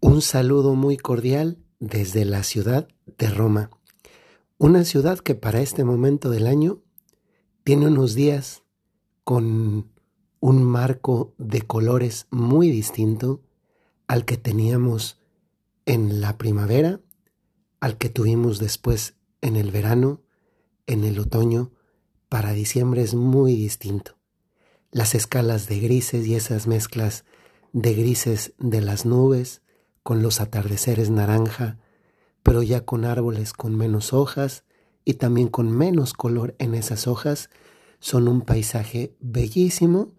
Un saludo muy cordial desde la ciudad de Roma, una ciudad que para este momento del año tiene unos días con un marco de colores muy distinto al que teníamos en la primavera, al que tuvimos después en el verano, en el otoño, para diciembre es muy distinto. Las escalas de grises y esas mezclas de grises de las nubes, con los atardeceres naranja, pero ya con árboles con menos hojas y también con menos color en esas hojas, son un paisaje bellísimo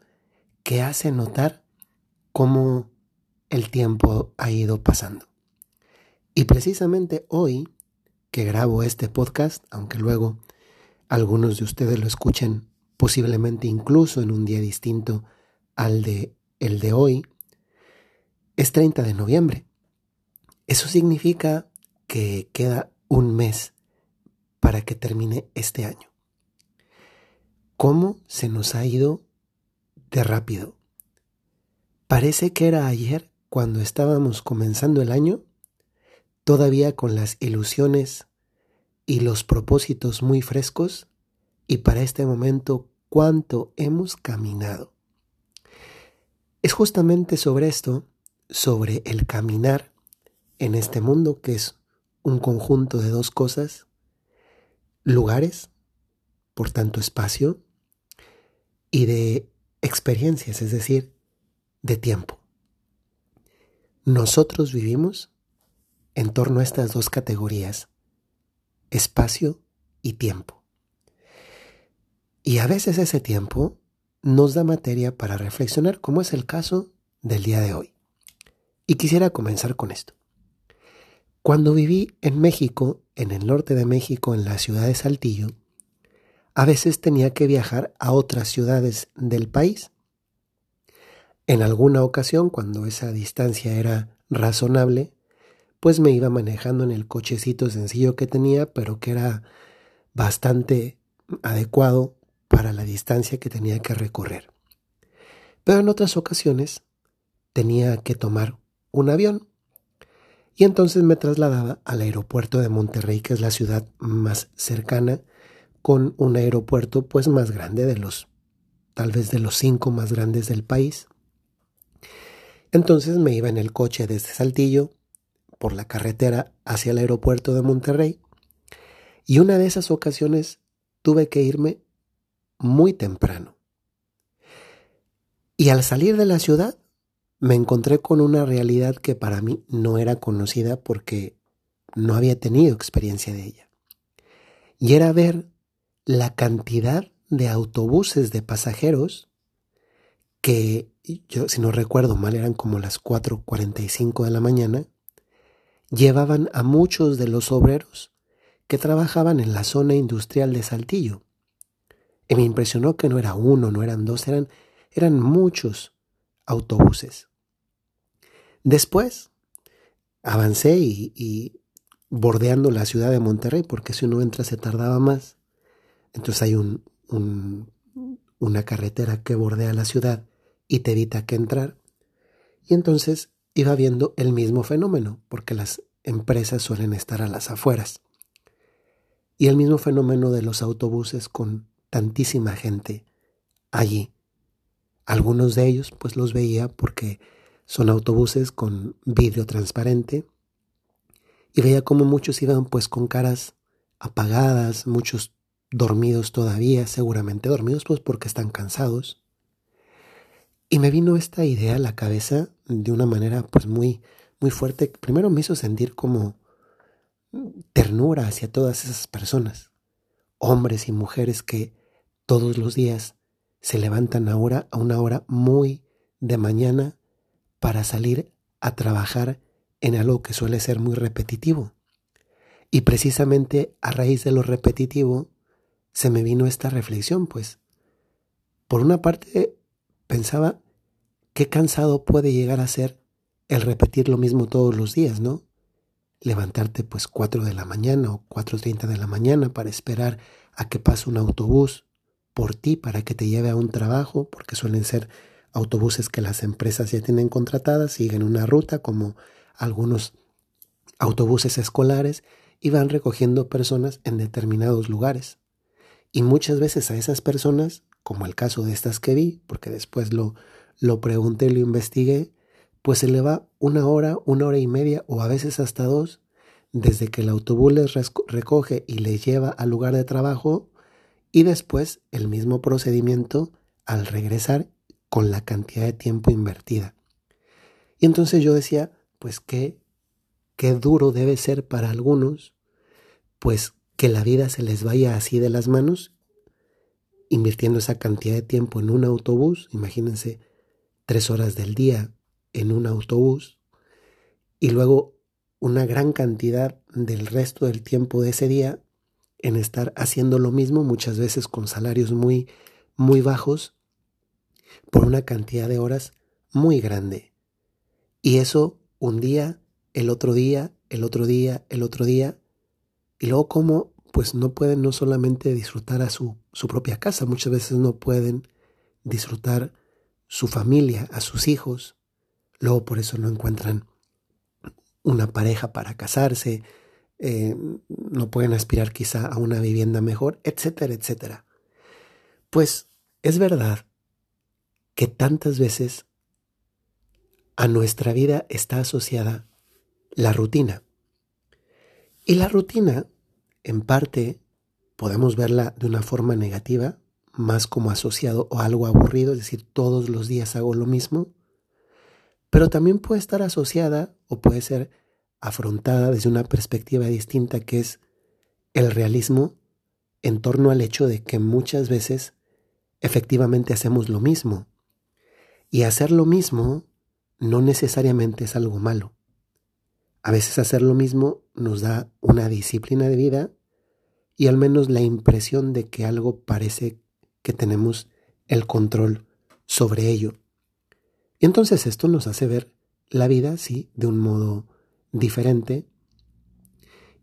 que hace notar cómo el tiempo ha ido pasando. Y precisamente hoy que grabo este podcast, aunque luego algunos de ustedes lo escuchen posiblemente incluso en un día distinto al de el de hoy, es 30 de noviembre. Eso significa que queda un mes para que termine este año. ¿Cómo se nos ha ido de rápido? Parece que era ayer cuando estábamos comenzando el año, todavía con las ilusiones y los propósitos muy frescos, y para este momento cuánto hemos caminado. Es justamente sobre esto, sobre el caminar, en este mundo que es un conjunto de dos cosas, lugares, por tanto espacio, y de experiencias, es decir, de tiempo. Nosotros vivimos en torno a estas dos categorías, espacio y tiempo. Y a veces ese tiempo nos da materia para reflexionar, como es el caso del día de hoy. Y quisiera comenzar con esto. Cuando viví en México, en el norte de México, en la ciudad de Saltillo, a veces tenía que viajar a otras ciudades del país. En alguna ocasión, cuando esa distancia era razonable, pues me iba manejando en el cochecito sencillo que tenía, pero que era bastante adecuado para la distancia que tenía que recorrer. Pero en otras ocasiones tenía que tomar un avión y entonces me trasladaba al aeropuerto de Monterrey, que es la ciudad más cercana, con un aeropuerto pues más grande de los, tal vez de los cinco más grandes del país. Entonces me iba en el coche desde Saltillo, por la carretera hacia el aeropuerto de Monterrey, y una de esas ocasiones tuve que irme muy temprano. Y al salir de la ciudad, me encontré con una realidad que para mí no era conocida porque no había tenido experiencia de ella. Y era ver la cantidad de autobuses de pasajeros que yo, si no recuerdo mal, eran como las 4.45 de la mañana, llevaban a muchos de los obreros que trabajaban en la zona industrial de Saltillo. Y me impresionó que no era uno, no eran dos, eran, eran muchos autobuses. Después avancé y, bordeando la ciudad de Monterrey, porque si uno entra se tardaba más. Entonces hay un, una carretera que bordea la ciudad y te evita que entrar. Y entonces iba viendo el mismo fenómeno, porque las empresas suelen estar a las afueras. Y el mismo fenómeno de los autobuses con tantísima gente allí. Algunos de ellos pues los veía porque son autobuses con vidrio transparente y veía como muchos iban pues con caras apagadas, muchos dormidos todavía, seguramente dormidos pues porque están cansados. Y me vino esta idea a la cabeza de una manera pues muy muy fuerte. Primero me hizo sentir como ternura hacia todas esas personas, hombres y mujeres que todos los días se levantan ahora a una hora muy de mañana para salir a trabajar en algo que suele ser muy repetitivo. Y precisamente a raíz de lo repetitivo se me vino esta reflexión, pues. Por una parte pensaba qué cansado puede llegar a ser el repetir lo mismo todos los días, ¿no? Levantarte pues 4 de la mañana o 4.30 de la mañana para esperar a que pase un autobús por ti para que te lleve a un trabajo, porque suelen ser autobuses que las empresas ya tienen contratadas, siguen una ruta como algunos autobuses escolares y van recogiendo personas en determinados lugares. Y muchas veces a esas personas, como el caso de estas que vi, porque después lo, lo pregunté, lo investigué, pues se le va una hora, una hora y media o a veces hasta dos, desde que el autobús les recoge y les lleva al lugar de trabajo y después el mismo procedimiento al regresar con la cantidad de tiempo invertida. Y entonces yo decía, pues qué, qué duro debe ser para algunos, pues que la vida se les vaya así de las manos, invirtiendo esa cantidad de tiempo en un autobús, imagínense tres horas del día en un autobús, y luego una gran cantidad del resto del tiempo de ese día en estar haciendo lo mismo, muchas veces con salarios muy, muy bajos, por una cantidad de horas muy grande. Y eso un día, el otro día, el otro día, el otro día, y luego como pues no pueden no solamente disfrutar a su, su propia casa, muchas veces no pueden disfrutar su familia, a sus hijos, luego por eso no encuentran una pareja para casarse, eh, no pueden aspirar quizá a una vivienda mejor, etcétera, etcétera. Pues es verdad que tantas veces a nuestra vida está asociada la rutina. Y la rutina, en parte, podemos verla de una forma negativa, más como asociado o algo aburrido, es decir, todos los días hago lo mismo, pero también puede estar asociada o puede ser afrontada desde una perspectiva distinta que es el realismo en torno al hecho de que muchas veces efectivamente hacemos lo mismo. Y hacer lo mismo no necesariamente es algo malo. A veces hacer lo mismo nos da una disciplina de vida y al menos la impresión de que algo parece que tenemos el control sobre ello. Y entonces esto nos hace ver la vida, sí, de un modo diferente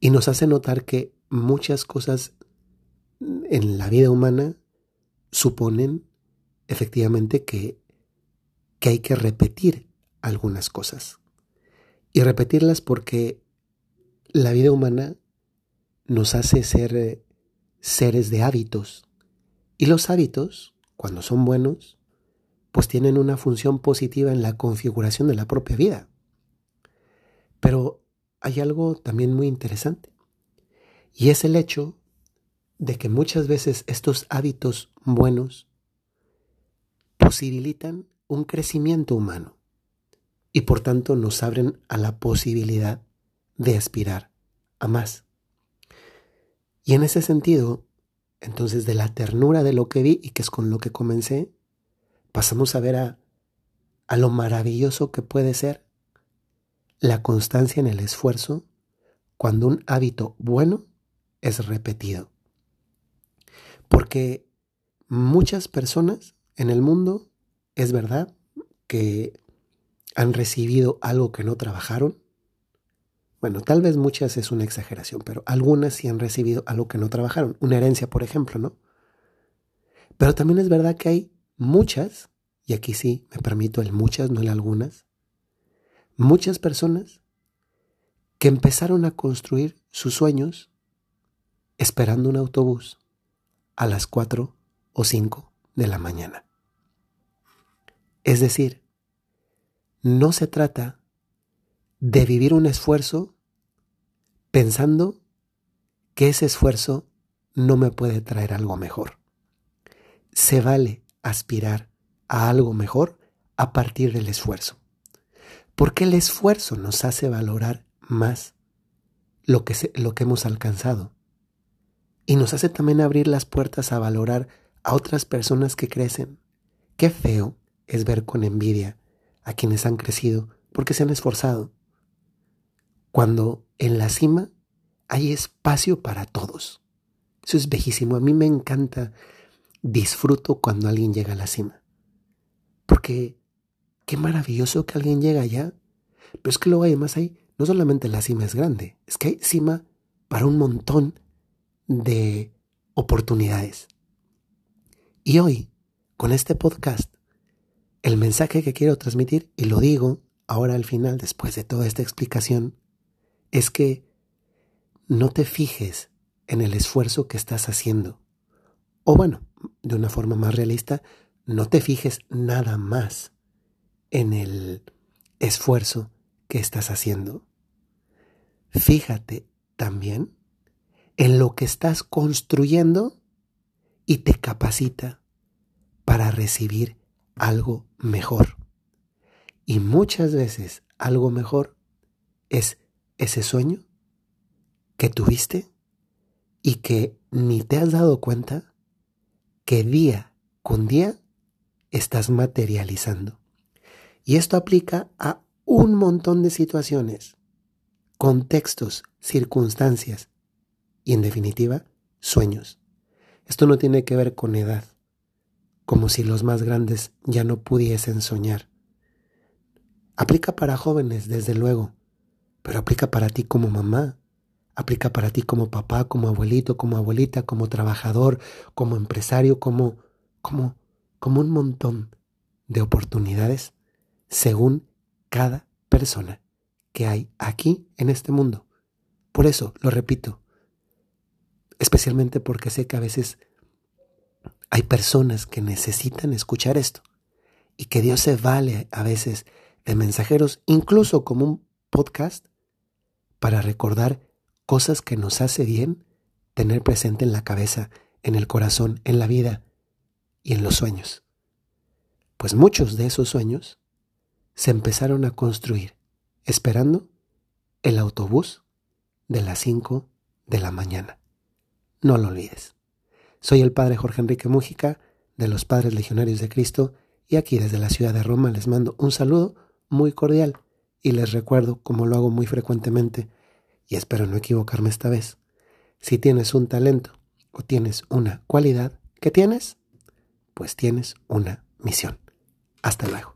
y nos hace notar que muchas cosas en la vida humana suponen efectivamente que, que hay que repetir algunas cosas. Y repetirlas porque la vida humana nos hace ser eh, seres de hábitos. Y los hábitos, cuando son buenos, pues tienen una función positiva en la configuración de la propia vida. Pero hay algo también muy interesante. Y es el hecho de que muchas veces estos hábitos buenos posibilitan un crecimiento humano y por tanto nos abren a la posibilidad de aspirar a más. Y en ese sentido, entonces de la ternura de lo que vi y que es con lo que comencé, pasamos a ver a, a lo maravilloso que puede ser la constancia en el esfuerzo cuando un hábito bueno es repetido. Porque muchas personas en el mundo, es verdad, que han recibido algo que no trabajaron. Bueno, tal vez muchas es una exageración, pero algunas sí han recibido algo que no trabajaron. Una herencia, por ejemplo, ¿no? Pero también es verdad que hay muchas, y aquí sí me permito el muchas, no el algunas, muchas personas que empezaron a construir sus sueños esperando un autobús a las 4 o 5 de la mañana. Es decir, no se trata de vivir un esfuerzo pensando que ese esfuerzo no me puede traer algo mejor. Se vale aspirar a algo mejor a partir del esfuerzo porque el esfuerzo nos hace valorar más lo que, lo que hemos alcanzado. Y nos hace también abrir las puertas a valorar a otras personas que crecen. Qué feo es ver con envidia a quienes han crecido porque se han esforzado, cuando en la cima hay espacio para todos. Eso es bellísimo, a mí me encanta, disfruto cuando alguien llega a la cima, porque qué maravilloso que alguien llega allá. Pero es que luego además hay, no solamente la cima es grande, es que hay cima para un montón de oportunidades. Y hoy, con este podcast, el mensaje que quiero transmitir, y lo digo ahora al final, después de toda esta explicación, es que no te fijes en el esfuerzo que estás haciendo. O bueno, de una forma más realista, no te fijes nada más en el esfuerzo que estás haciendo. Fíjate también en lo que estás construyendo y te capacita para recibir algo mejor. Y muchas veces algo mejor es ese sueño que tuviste y que ni te has dado cuenta que día con día estás materializando. Y esto aplica a un montón de situaciones, contextos, circunstancias y en definitiva sueños. Esto no tiene que ver con edad, como si los más grandes ya no pudiesen soñar. Aplica para jóvenes, desde luego, pero aplica para ti como mamá, aplica para ti como papá, como abuelito, como abuelita, como trabajador, como empresario, como como como un montón de oportunidades según cada persona que hay aquí en este mundo. Por eso, lo repito, especialmente porque sé que a veces hay personas que necesitan escuchar esto y que Dios se vale a veces de mensajeros, incluso como un podcast, para recordar cosas que nos hace bien tener presente en la cabeza, en el corazón, en la vida y en los sueños. Pues muchos de esos sueños se empezaron a construir esperando el autobús de las 5 de la mañana. No lo olvides. Soy el Padre Jorge Enrique Mújica de los Padres Legionarios de Cristo y aquí desde la ciudad de Roma les mando un saludo muy cordial y les recuerdo, como lo hago muy frecuentemente, y espero no equivocarme esta vez, si tienes un talento o tienes una cualidad, ¿qué tienes? Pues tienes una misión. Hasta luego.